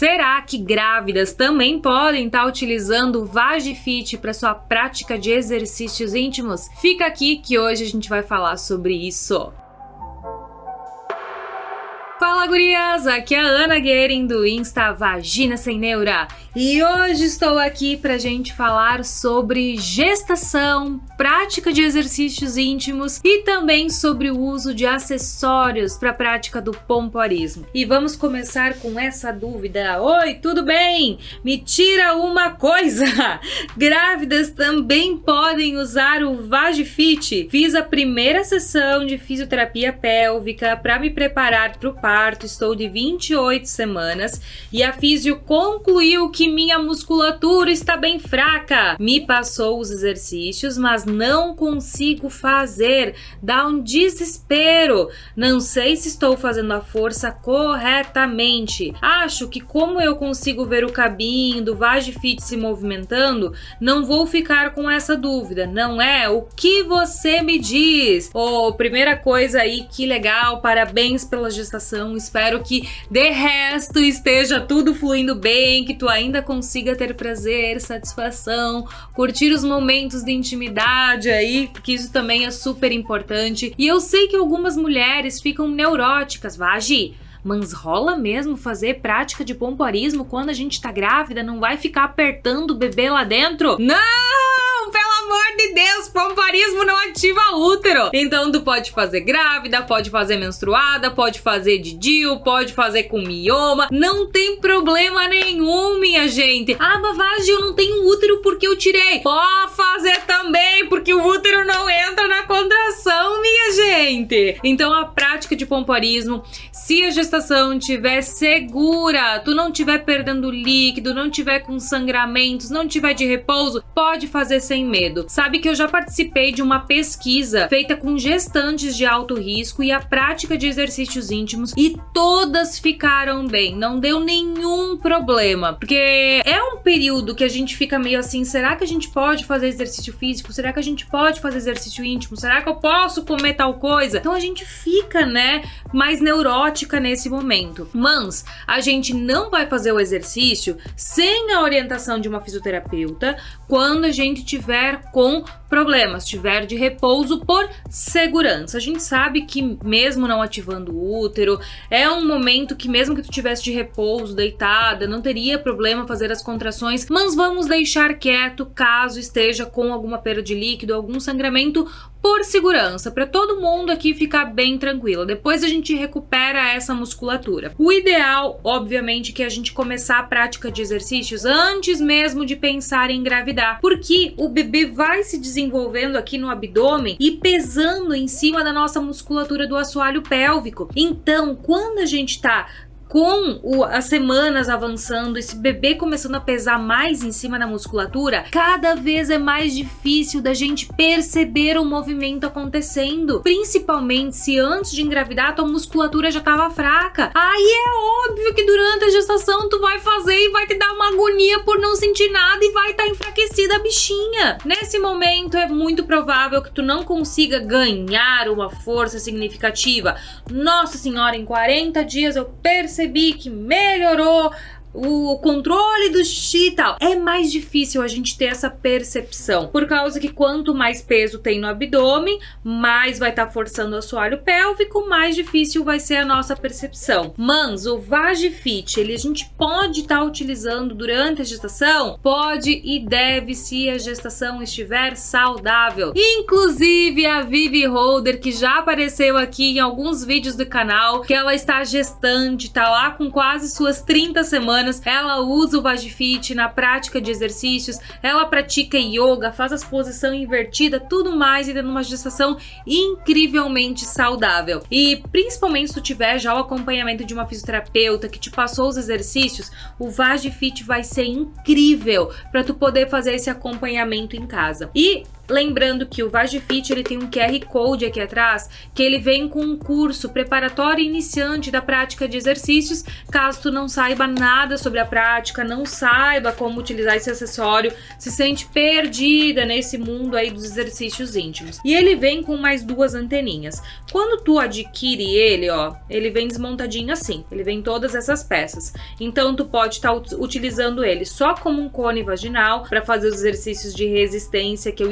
Será que grávidas também podem estar tá utilizando o Vagifit para sua prática de exercícios íntimos? Fica aqui que hoje a gente vai falar sobre isso. Fala gurias, aqui é a Ana Guerin do Insta Vagina Sem Neura e hoje estou aqui pra gente falar sobre gestação, prática de exercícios íntimos e também sobre o uso de acessórios para a prática do pompoarismo. E vamos começar com essa dúvida. Oi, tudo bem? Me tira uma coisa. Grávidas também podem usar o Vagifit. Fiz a primeira sessão de fisioterapia pélvica para me preparar para o parto. Estou de 28 semanas e a fisio concluiu que minha musculatura está bem fraca. Me passou os exercícios, mas não consigo fazer. Dá um desespero. Não sei se estou fazendo a força corretamente. Acho que como eu consigo ver o cabinho do Vagifit se movimentando, não vou ficar com essa dúvida. Não é? O que você me diz? Oh, primeira coisa aí, que legal. Parabéns pela gestação. Espero que de resto esteja tudo fluindo bem, que tu ainda ainda consiga ter prazer, satisfação, curtir os momentos de intimidade aí, porque isso também é super importante. E eu sei que algumas mulheres ficam neuróticas, Vagi. Mas rola mesmo fazer prática de pompoarismo quando a gente tá grávida? Não vai ficar apertando o bebê lá dentro? Não! Amor de Deus, pompoarismo não ativa útero. Então tu pode fazer grávida, pode fazer menstruada, pode fazer de DIU, pode fazer com mioma. Não tem problema nenhum, minha gente. Ah, mas eu não tenho útero porque eu tirei. Pode fazer também, porque o útero não entra na contração, minha gente. Então a prática de pompoarismo, se a gestação estiver segura, tu não estiver perdendo líquido, não tiver com sangramentos, não tiver de repouso, pode fazer sem medo sabe que eu já participei de uma pesquisa feita com gestantes de alto risco e a prática de exercícios íntimos e todas ficaram bem, não deu nenhum problema. Porque é um período que a gente fica meio assim: será que a gente pode fazer exercício físico? Será que a gente pode fazer exercício íntimo? Será que eu posso comer tal coisa? Então a gente fica, né, mais neurótica nesse momento. Mas a gente não vai fazer o exercício sem a orientação de uma fisioterapeuta quando a gente tiver com problemas, tiver de repouso por segurança. A gente sabe que mesmo não ativando o útero, é um momento que mesmo que tu tivesse de repouso, deitada, não teria problema fazer as contrações, mas vamos deixar quieto caso esteja com alguma perda de líquido, algum sangramento por segurança, para todo mundo aqui ficar bem tranquilo. Depois a gente recupera essa musculatura. O ideal, obviamente, que a gente começar a prática de exercícios antes mesmo de pensar em engravidar, porque o bebê vai se desenvolvendo aqui no abdômen e pesando em cima da nossa musculatura do assoalho pélvico. Então, quando a gente tá com o, as semanas avançando, esse bebê começando a pesar mais em cima da musculatura, cada vez é mais difícil da gente perceber o movimento acontecendo. Principalmente se antes de engravidar tua musculatura já estava fraca. Aí é óbvio que durante a gestação tu vai fazer e vai te dar uma agonia por não sentir nada e vai estar tá enfraquecida a bichinha. Nesse momento é muito provável que tu não consiga ganhar uma força significativa. Nossa senhora, em 40 dias eu percebi percebi que melhorou o controle do xixi e tal. É mais difícil a gente ter essa percepção, por causa que quanto mais peso tem no abdômen, mais vai estar tá forçando o assoalho pélvico, mais difícil vai ser a nossa percepção. Mas o Vagifit, ele a gente pode estar tá utilizando durante a gestação? Pode e deve se a gestação estiver saudável. Inclusive a Vivi Holder, que já apareceu aqui em alguns vídeos do canal, que ela está gestante, tá lá com quase suas 30 semanas Ela usa o Vagifit na prática de exercícios, ela pratica yoga, faz as posição invertida, tudo mais e tendo uma gestação incrivelmente saudável. E principalmente se tu tiver já o acompanhamento de uma fisioterapeuta que te passou os exercícios, o Vagifit vai ser incrível para tu poder fazer esse acompanhamento em casa. E Lembrando que o Vagifit ele tem um QR Code aqui atrás, que ele vem com um curso preparatório iniciante da prática de exercícios, caso tu não saiba nada sobre a prática, não saiba como utilizar esse acessório, se sente perdida nesse mundo aí dos exercícios íntimos. E ele vem com mais duas anteninhas. Quando tu adquire ele, ó, ele vem desmontadinho assim, ele vem todas essas peças. Então tu pode estar tá utilizando ele só como um cone vaginal para fazer os exercícios de resistência que eu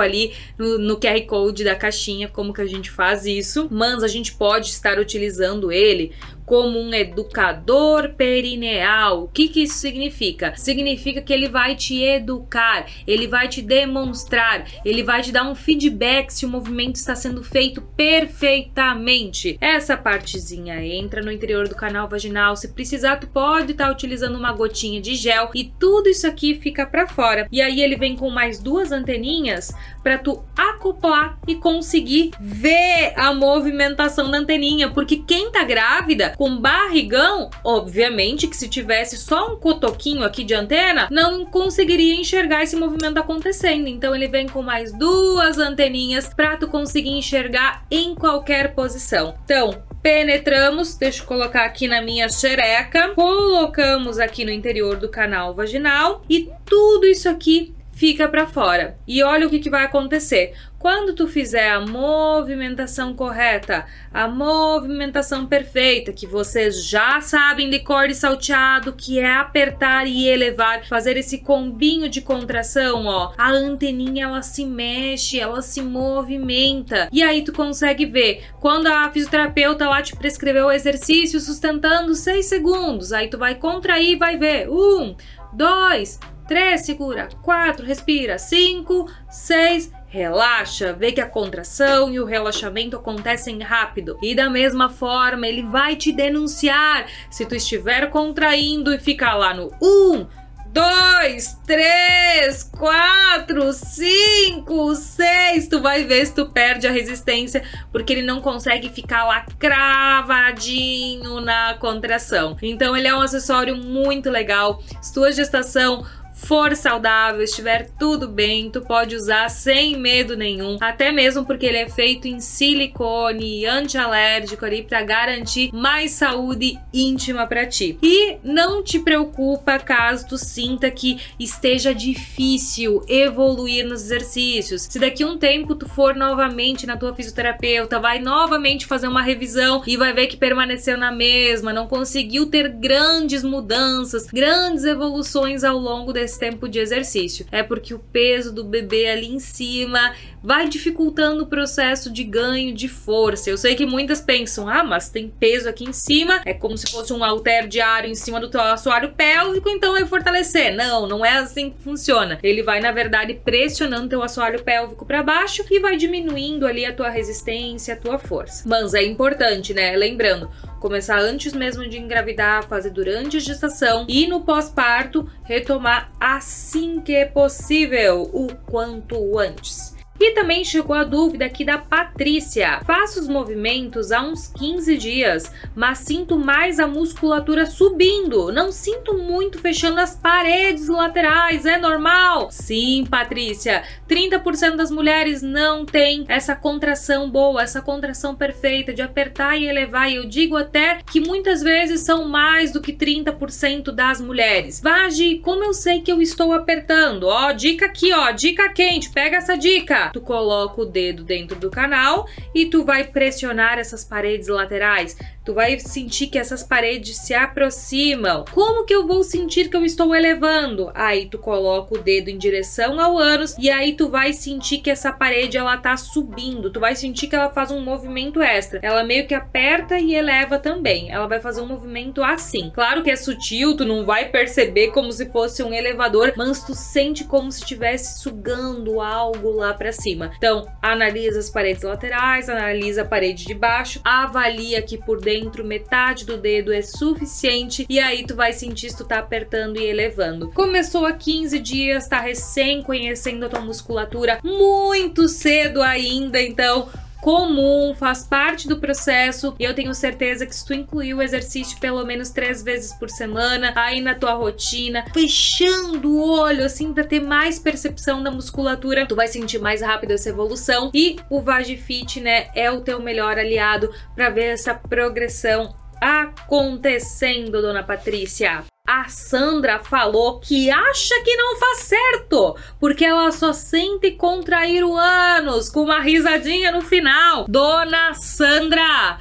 ali no, no QR Code da caixinha como que a gente faz isso. Mas a gente pode estar utilizando ele como um educador perineal. O que, que isso significa? Significa que ele vai te educar, ele vai te demonstrar, ele vai te dar um feedback se o movimento está sendo feito perfeitamente. Essa partezinha entra no interior do canal vaginal. Se precisar, tu pode estar tá utilizando uma gotinha de gel e tudo isso aqui fica para fora. E aí ele vem com mais duas anteninhas para tu acoplar e conseguir ver a movimentação da anteninha, porque quem tá grávida com barrigão, obviamente que se tivesse só um cotoquinho aqui de antena, não conseguiria enxergar esse movimento acontecendo. Então ele vem com mais duas anteninhas para tu conseguir enxergar em qualquer posição. Então, penetramos, deixa eu colocar aqui na minha xereca, colocamos aqui no interior do canal vaginal e tudo isso aqui fica para fora. E olha o que, que vai acontecer. Quando tu fizer a movimentação correta, a movimentação perfeita, que vocês já sabem de cor e salteado, que é apertar e elevar, fazer esse combinho de contração, ó, a anteninha ela se mexe, ela se movimenta. E aí tu consegue ver quando a fisioterapeuta lá te prescreveu o exercício sustentando 6 segundos, aí tu vai contrair e vai ver. Um, dois, 3, segura. 4, respira. 5, 6, relaxa. Vê que a contração e o relaxamento acontecem rápido. E da mesma forma, ele vai te denunciar se tu estiver contraindo e ficar lá no 1, dois, três, quatro, cinco, seis. Tu vai ver se tu perde a resistência, porque ele não consegue ficar lá cravadinho na contração. Então, ele é um acessório muito legal. Se tua gestação for saudável, estiver tudo bem, tu pode usar sem medo nenhum, até mesmo porque ele é feito em silicone e antialérgico ali para garantir mais saúde íntima para ti. E não te preocupa caso tu sinta que esteja difícil evoluir nos exercícios. Se daqui um tempo tu for novamente na tua fisioterapeuta, vai novamente fazer uma revisão e vai ver que permaneceu na mesma, não conseguiu ter grandes mudanças, grandes evoluções ao longo desse tempo de exercício. É porque o peso do bebê ali em cima vai dificultando o processo de ganho de força. Eu sei que muitas pensam, ah, mas tem peso aqui em cima, é como se fosse um halter diário em cima do teu assoalho pélvico, então vai fortalecer. Não, não é assim que funciona. Ele vai, na verdade, pressionando teu assoalho pélvico para baixo e vai diminuindo ali a tua resistência, a tua força. Mas é importante, né? Lembrando, começar antes mesmo de engravidar, fazer durante a gestação e no pós-parto retomar assim que possível, o quanto antes. E também chegou a dúvida aqui da Patrícia. Faço os movimentos há uns 15 dias, mas sinto mais a musculatura subindo. Não sinto muito fechando as paredes laterais, é normal? Sim, Patrícia. 30% das mulheres não tem essa contração boa, essa contração perfeita de apertar e elevar. E eu digo até que muitas vezes são mais do que 30% das mulheres. Vagi, como eu sei que eu estou apertando? Ó, dica aqui, ó, dica quente. Pega essa dica tu coloca o dedo dentro do canal e tu vai pressionar essas paredes laterais. Tu vai sentir que essas paredes se aproximam. Como que eu vou sentir que eu estou elevando? Aí tu coloca o dedo em direção ao ânus e aí tu vai sentir que essa parede ela tá subindo. Tu vai sentir que ela faz um movimento extra. Ela meio que aperta e eleva também. Ela vai fazer um movimento assim. Claro que é sutil, tu não vai perceber como se fosse um elevador, mas tu sente como se estivesse sugando algo lá para cima. Então, analisa as paredes laterais, analisa a parede de baixo, avalia aqui por dentro dentro, metade do dedo é suficiente e aí tu vai sentir se tu tá apertando e elevando. Começou há 15 dias, tá recém conhecendo a tua musculatura, muito cedo ainda, então comum, faz parte do processo e eu tenho certeza que se tu incluir o exercício pelo menos três vezes por semana aí na tua rotina, fechando o olho assim para ter mais percepção da musculatura, tu vai sentir mais rápido essa evolução. E o Vagifit, né, é o teu melhor aliado para ver essa progressão acontecendo, dona Patrícia? A Sandra falou que acha que não faz certo, porque ela só sente contrair o ânus com uma risadinha no final. Dona Sandra,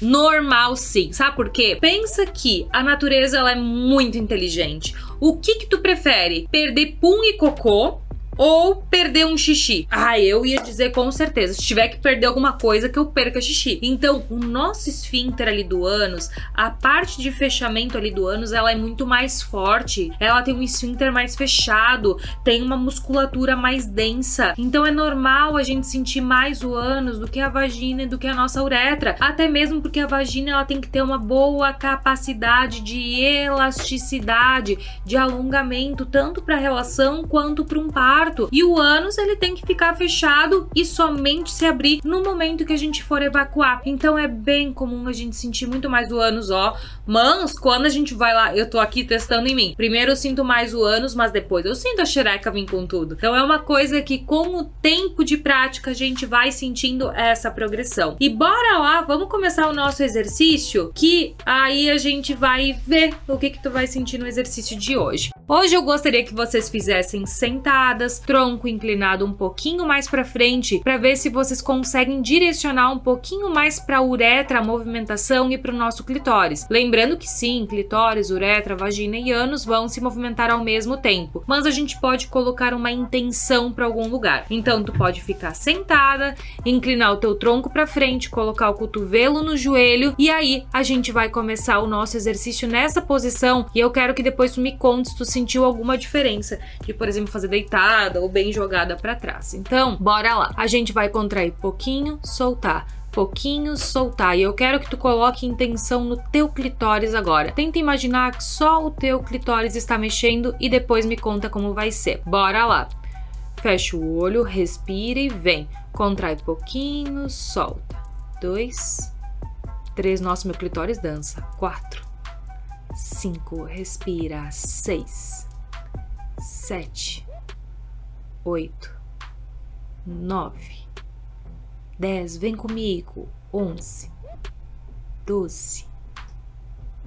normal sim. Sabe por quê? Pensa que a natureza ela é muito inteligente. O que que tu prefere? Perder pum e cocô ou perder um xixi. Ah, eu ia dizer com certeza, se tiver que perder alguma coisa, que eu perca xixi. Então, o nosso esfíncter ali do ânus, a parte de fechamento ali do ânus, ela é muito mais forte. Ela tem um esfíncter mais fechado, tem uma musculatura mais densa. Então, é normal a gente sentir mais o ânus do que a vagina e do que a nossa uretra. Até mesmo porque a vagina ela tem que ter uma boa capacidade de elasticidade, de alongamento, tanto para relação quanto para um par e o ânus ele tem que ficar fechado e somente se abrir no momento que a gente for evacuar. Então é bem comum a gente sentir muito mais o ânus, ó. Mas quando a gente vai lá, eu tô aqui testando em mim. Primeiro eu sinto mais o ânus, mas depois eu sinto a xereca vir com tudo. Então é uma coisa que com o tempo de prática a gente vai sentindo essa progressão. E bora lá, vamos começar o nosso exercício que aí a gente vai ver o que que tu vai sentir no exercício de hoje. Hoje eu gostaria que vocês fizessem sentadas, tronco inclinado um pouquinho mais para frente, para ver se vocês conseguem direcionar um pouquinho mais para a uretra a movimentação e para o nosso clitóris. Lembrando que sim, clitóris, uretra, vagina e ânus vão se movimentar ao mesmo tempo, mas a gente pode colocar uma intenção para algum lugar. Então tu pode ficar sentada, inclinar o teu tronco para frente, colocar o cotovelo no joelho e aí a gente vai começar o nosso exercício nessa posição e eu quero que depois tu me contes tu sentiu alguma diferença de, por exemplo, fazer deitada ou bem jogada para trás. Então, bora lá. A gente vai contrair pouquinho, soltar pouquinho, soltar. E eu quero que tu coloque intenção no teu clitóris agora. Tenta imaginar que só o teu clitóris está mexendo e depois me conta como vai ser. Bora lá. Fecha o olho, respira e vem. Contrai pouquinho, solta. Dois, três. Nossa, meu clitóris dança. Quatro cinco, respira, seis, sete, oito, nove, dez, vem comigo, onze, doze,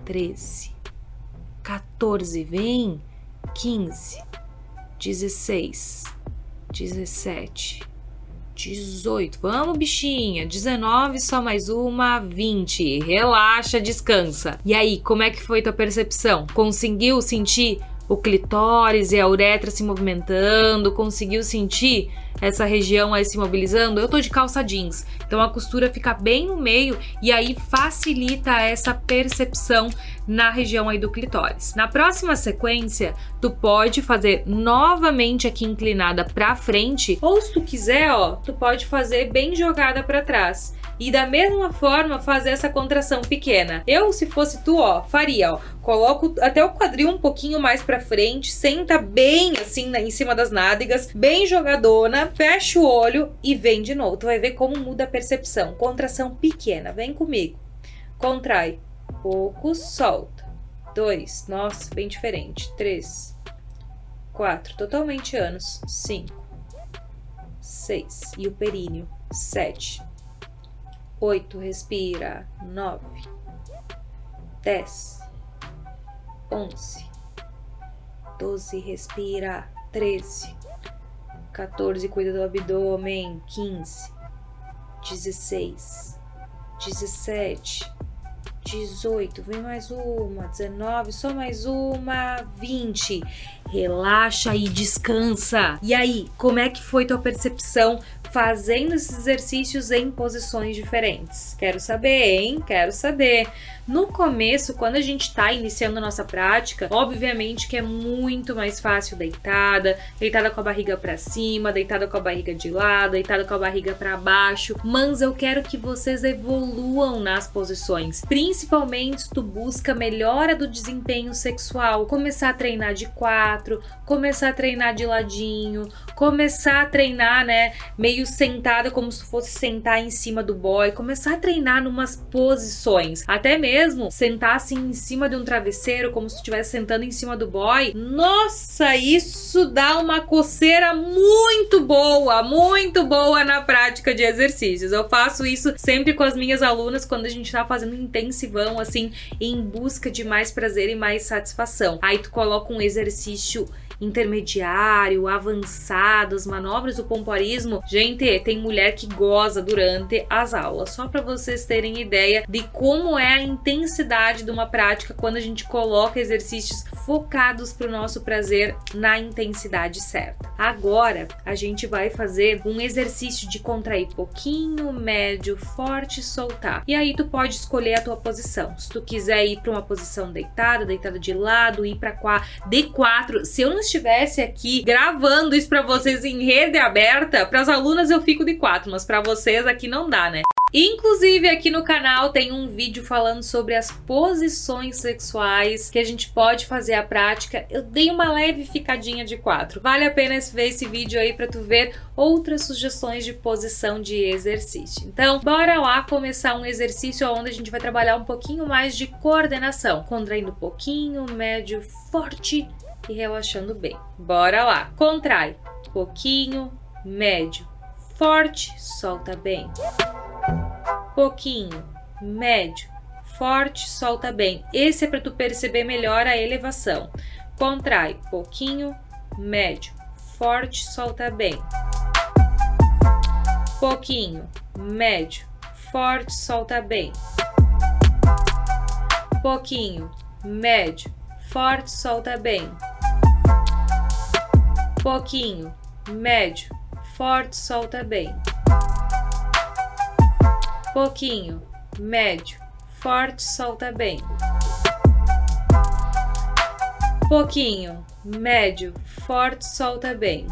treze, 14, vem, quinze, dezesseis, dezessete 18. Vamos, bichinha. 19, só mais uma. 20. Relaxa, descansa. E aí, como é que foi tua percepção? Conseguiu sentir o clitóris e a uretra se movimentando? Conseguiu sentir essa região aí se mobilizando? Eu tô de calça jeans, então a costura fica bem no meio e aí facilita essa percepção na região aí do clitóris. Na próxima sequência, tu pode fazer novamente aqui inclinada para frente, ou se tu quiser, ó, tu pode fazer bem jogada para trás e da mesma forma fazer essa contração pequena. Eu, se fosse tu, ó, faria, ó, coloco até o quadril um pouquinho mais para frente, senta bem assim em cima das nádegas, bem jogadona, fecha o olho e vem de novo. Tu vai ver como muda a percepção. Contração pequena, vem comigo. Contrai, pouco, solta. Dois, nossa, bem diferente. Três, quatro, totalmente anos. Cinco, seis e o períneo. Sete, oito, respira, nove, dez, onze, doze, respira, treze, 14, cuida do abdômen, quinze, dezesseis, dezessete, dezoito, vem mais uma, dezenove, só mais uma, vinte. Relaxa e descansa. E aí, como é que foi tua percepção fazendo esses exercícios em posições diferentes? Quero saber, hein? Quero saber. No começo, quando a gente está iniciando nossa prática, obviamente que é muito mais fácil deitada, deitada com a barriga para cima, deitada com a barriga de lado, deitada com a barriga para baixo, mas eu quero que vocês evoluam nas posições, principalmente se tu busca melhora do desempenho sexual, começar a treinar de quatro, começar a treinar de ladinho, começar a treinar, né, meio sentada como se fosse sentar em cima do boy, começar a treinar numas posições, até mesmo sentar assim em cima de um travesseiro como se estivesse sentando em cima do boy. Nossa, isso dá uma coceira muito boa, muito boa na prática de exercícios. Eu faço isso sempre com as minhas alunas quando a gente tá fazendo intensivão assim, em busca de mais prazer e mais satisfação. Aí tu coloca um exercício intermediário, avançado, as manobras do pompoarismo. Gente, tem mulher que goza durante as aulas. Só para vocês terem ideia de como é a intensidade de uma prática quando a gente coloca exercícios focados para o nosso prazer na intensidade certa. Agora a gente vai fazer um exercício de contrair pouquinho, médio, forte, soltar. E aí tu pode escolher a tua posição. Se tu quiser ir para uma posição deitada, deitada de lado, ir para D4. Se eu não estivesse aqui gravando isso para vocês em rede aberta, para as alunas eu fico de quatro, mas para vocês aqui não dá, né? Inclusive, aqui no canal tem um vídeo falando sobre as posições sexuais que a gente pode fazer a prática. Eu dei uma leve ficadinha de quatro. Vale a pena ver esse vídeo aí para tu ver outras sugestões de posição de exercício. Então, bora lá começar um exercício onde a gente vai trabalhar um pouquinho mais de coordenação, contraindo pouquinho, médio, forte e relaxando bem. Bora lá. Contrai. Pouquinho, médio, forte, solta bem. Pouquinho, médio, forte, solta bem. Esse é para tu perceber melhor a elevação. Contrai. Pouquinho, médio, forte, solta bem. Pouquinho, médio, forte, solta bem. Pouquinho, médio, forte, solta bem pouquinho, médio, forte, solta bem. Pouquinho, médio, forte, solta bem. Pouquinho, médio, forte, solta bem.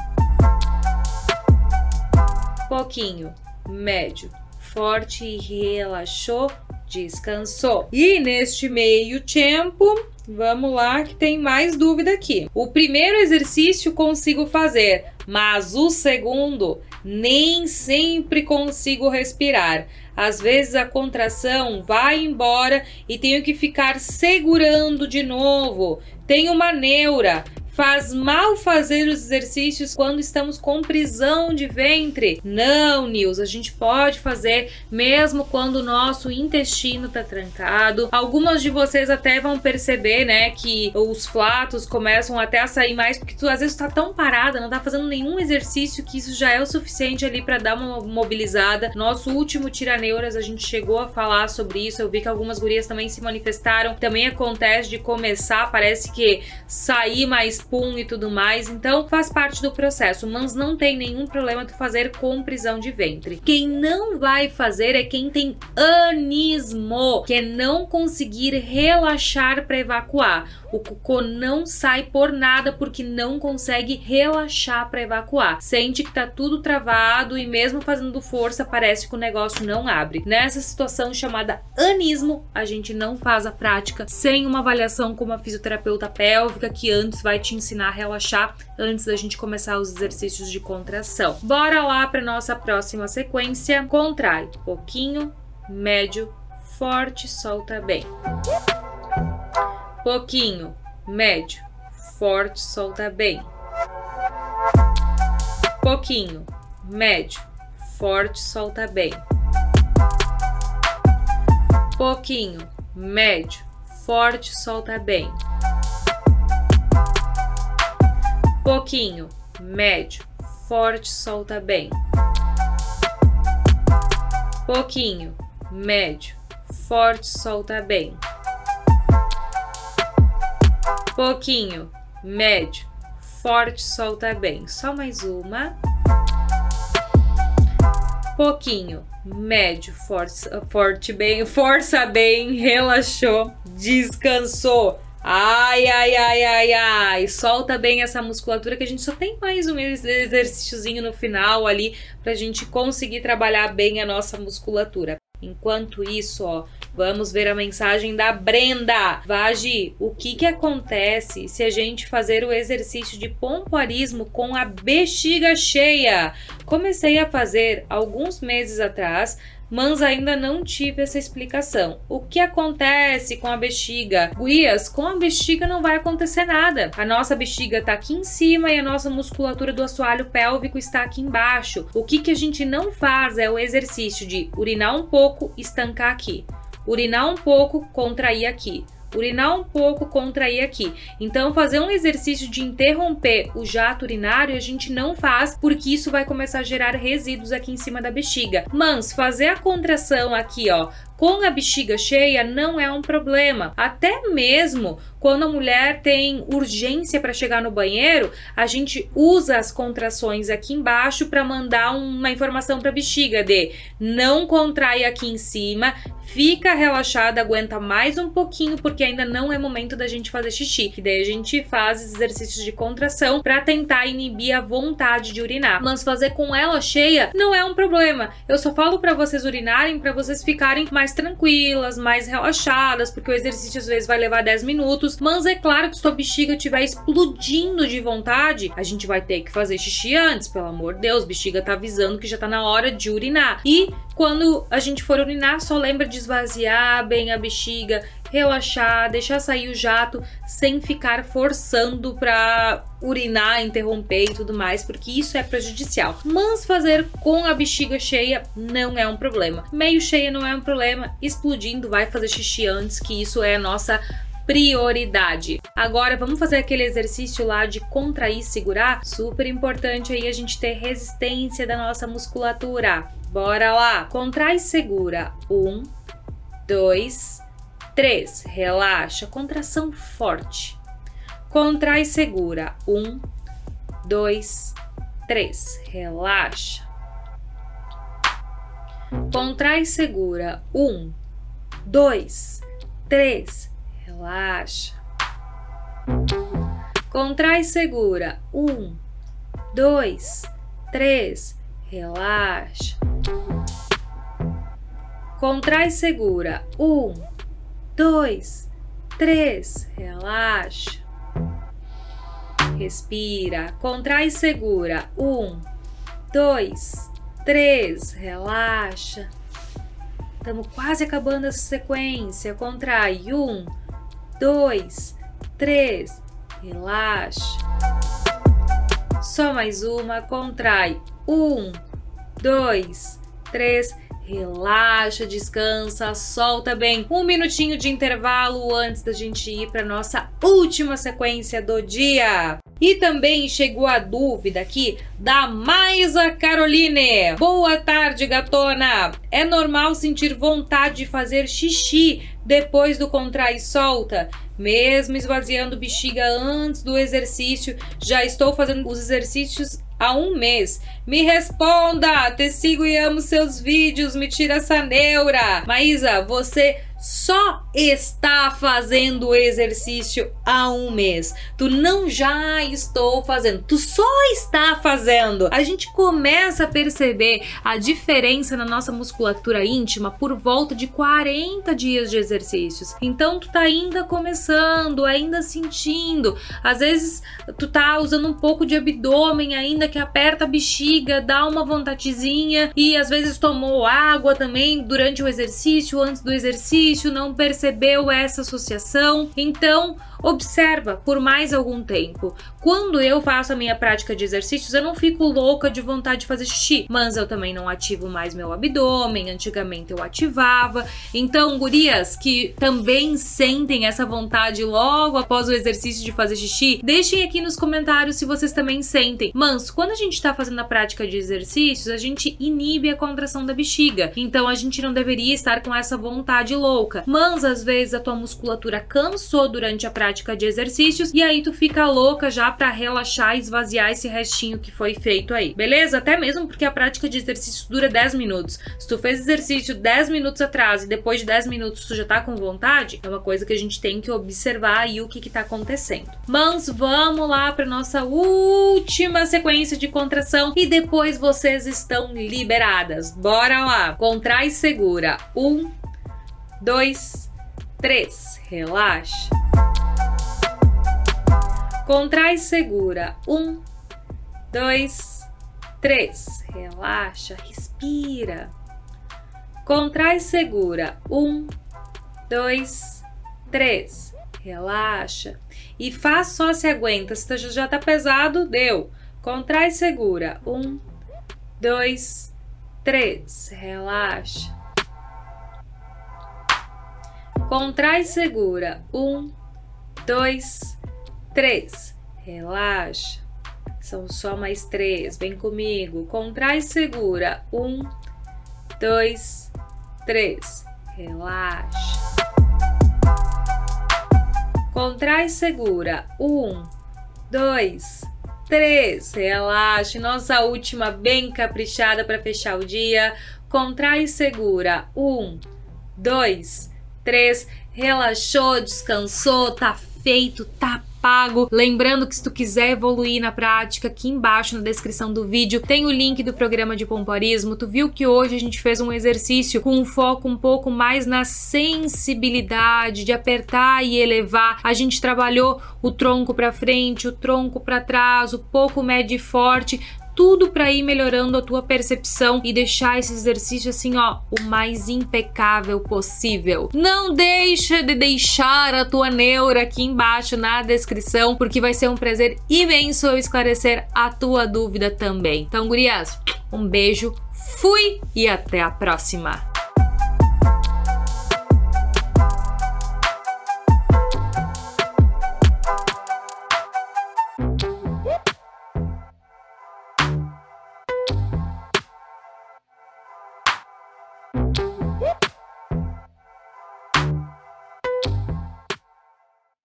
Pouquinho, médio, forte relaxou, descansou. E neste meio tempo, Vamos lá, que tem mais dúvida aqui. O primeiro exercício consigo fazer, mas o segundo nem sempre consigo respirar. Às vezes a contração vai embora e tenho que ficar segurando de novo. Tenho uma neura. Faz mal fazer os exercícios quando estamos com prisão de ventre? Não, Nils, a gente pode fazer mesmo quando o nosso intestino tá trancado. Algumas de vocês até vão perceber, né, que os flatos começam até a sair mais porque tu às vezes tá tão parada, não tá fazendo nenhum exercício que isso já é o suficiente ali para dar uma mobilizada. Nosso último tiraneuras a gente chegou a falar sobre isso. Eu vi que algumas gurias também se manifestaram. Também acontece de começar, parece que sair mais pum e tudo mais, então faz parte do processo, mas não tem nenhum problema tu fazer com prisão de ventre. Quem não vai fazer é quem tem anismo, que é não conseguir relaxar para evacuar. O cocô não sai por nada porque não consegue relaxar para evacuar. Sente que tá tudo travado e mesmo fazendo força parece que o negócio não abre. Nessa situação chamada anismo, a gente não faz a prática sem uma avaliação com uma fisioterapeuta pélvica que antes vai te ensinar a relaxar antes da gente começar os exercícios de contração. Bora lá para nossa próxima sequência. Contrai pouquinho, médio, forte, solta bem. Pouquinho, médio, forte, solta bem. Pouquinho, médio, forte, solta bem. Pouquinho, médio, forte, solta bem. Pouquinho, médio, forte, solta bem. Pouquinho, médio, forte, solta bem. Pouquinho, médio, forte, solta bem. Só mais uma. Pouquinho, médio, força, forte bem, força bem, relaxou, descansou. Ai, ai, ai, ai, ai. Solta bem essa musculatura que a gente só tem mais um exercíciozinho no final ali pra gente conseguir trabalhar bem a nossa musculatura. Enquanto isso, ó, Vamos ver a mensagem da Brenda. Vagi, o que que acontece se a gente fazer o exercício de pompoarismo com a bexiga cheia? Comecei a fazer alguns meses atrás, mas ainda não tive essa explicação. O que acontece com a bexiga? Guias, com a bexiga não vai acontecer nada. A nossa bexiga está aqui em cima e a nossa musculatura do assoalho pélvico está aqui embaixo. O que, que a gente não faz é o exercício de urinar um pouco, estancar aqui. Urinar um pouco, contrair aqui urinar um pouco, contrair aqui. Então, fazer um exercício de interromper o jato urinário a gente não faz, porque isso vai começar a gerar resíduos aqui em cima da bexiga. Mas fazer a contração aqui, ó, com a bexiga cheia não é um problema. Até mesmo quando a mulher tem urgência para chegar no banheiro, a gente usa as contrações aqui embaixo para mandar uma informação para a bexiga de não contrai aqui em cima, fica relaxada, aguenta mais um pouquinho porque ainda não é momento da gente fazer xixi. Daí a gente faz exercícios de contração para tentar inibir a vontade de urinar. Mas fazer com ela cheia não é um problema. Eu só falo para vocês urinarem para vocês ficarem mais tranquilas, mais relaxadas, porque o exercício às vezes vai levar 10 minutos mas é claro que se tua bexiga estiver explodindo de vontade, a gente vai ter que fazer xixi antes, pelo amor de Deus, bexiga tá avisando que já tá na hora de urinar. E quando a gente for urinar, só lembra de esvaziar bem a bexiga, relaxar, deixar sair o jato sem ficar forçando para urinar, interromper e tudo mais, porque isso é prejudicial. Mas fazer com a bexiga cheia não é um problema. Meio cheia não é um problema, explodindo vai fazer xixi antes, que isso é a nossa prioridade. Agora vamos fazer aquele exercício lá de contrair e segurar. Super importante aí a gente ter resistência da nossa musculatura. Bora lá. Contrai e segura. Um, dois, três. Relaxa. Contração forte. Contrai e segura. Um, dois, três. Relaxa. Contrai e segura. Um, dois, três relaxa. Contrai e segura. Um, dois, três, relaxa. Contrai e segura. Um, dois, três, relaxa. Respira. Contrai e segura. Um, dois, três, relaxa. Estamos quase acabando essa sequência. Contrai. Um, dois, três, relaxa. Só mais uma, contrai. Um, dois, três, relaxa, descansa, solta bem. Um minutinho de intervalo antes da gente ir para nossa última sequência do dia. E também chegou a dúvida aqui da Maisa Caroline. Boa tarde, gatona. É normal sentir vontade de fazer xixi depois do contrai solta? Mesmo esvaziando bexiga antes do exercício, já estou fazendo os exercícios há um mês. Me responda! Te sigo e amo seus vídeos, me tira essa neura. Maísa, você só está fazendo o exercício há um mês. Tu não já estou fazendo, tu só está fazendo. A gente começa a perceber a diferença na nossa musculatura íntima por volta de 40 dias de exercícios. Então tu tá ainda começando, ainda sentindo. Às vezes tu tá usando um pouco de abdômen ainda que aperta a bexiga, dá uma vontadezinha e às vezes tomou água também durante o exercício, antes do exercício exercício, não percebeu essa associação. Então, observa por mais algum tempo. Quando eu faço a minha prática de exercícios, eu não fico louca de vontade de fazer xixi, mas eu também não ativo mais meu abdômen. Antigamente eu ativava. Então, gurias que também sentem essa vontade logo após o exercício de fazer xixi, deixem aqui nos comentários se vocês também sentem. Mas quando a gente tá fazendo a prática de exercícios, a gente inibe a contração da bexiga. Então, a gente não deveria estar com essa vontade louca. Mas às vezes a tua musculatura cansou durante a prática de exercícios e aí tu fica louca já para relaxar e esvaziar esse restinho que foi feito aí, beleza? Até mesmo porque a prática de exercício dura 10 minutos. Se tu fez exercício 10 minutos atrás e depois de 10 minutos tu já tá com vontade, é uma coisa que a gente tem que observar aí o que que tá acontecendo. Mas vamos lá para nossa última sequência de contração e depois vocês estão liberadas. Bora lá! Contrai segura. Um, dois, três. Relaxa. Contrai, segura. Um, dois, três. Relaxa, respira. Contrai, segura. Um, dois, três. Relaxa. E faz só se aguenta. Se já tá pesado, deu. Contrai, segura. Um, dois, três. Relaxa. Contrai, segura. Um, dois, três. Relaxa. São só mais três. Vem comigo. Contrai, segura. Um, dois, três. Relaxa. Contrai, segura. Um, dois, três. Relaxe. Nossa última bem caprichada para fechar o dia. Contrai, segura. Um, dois, três. Relaxou, descansou, tá feito, tá pago. Lembrando que se tu quiser evoluir na prática, aqui embaixo na descrição do vídeo tem o link do programa de pompoarismo. Tu viu que hoje a gente fez um exercício com um foco um pouco mais na sensibilidade de apertar e elevar. A gente trabalhou o tronco para frente, o tronco para trás, o pouco médio e forte tudo para ir melhorando a tua percepção e deixar esse exercício assim, ó, o mais impecável possível. Não deixa de deixar a tua neura aqui embaixo na descrição, porque vai ser um prazer imenso eu esclarecer a tua dúvida também. Então, gurias, um beijo, fui e até a próxima.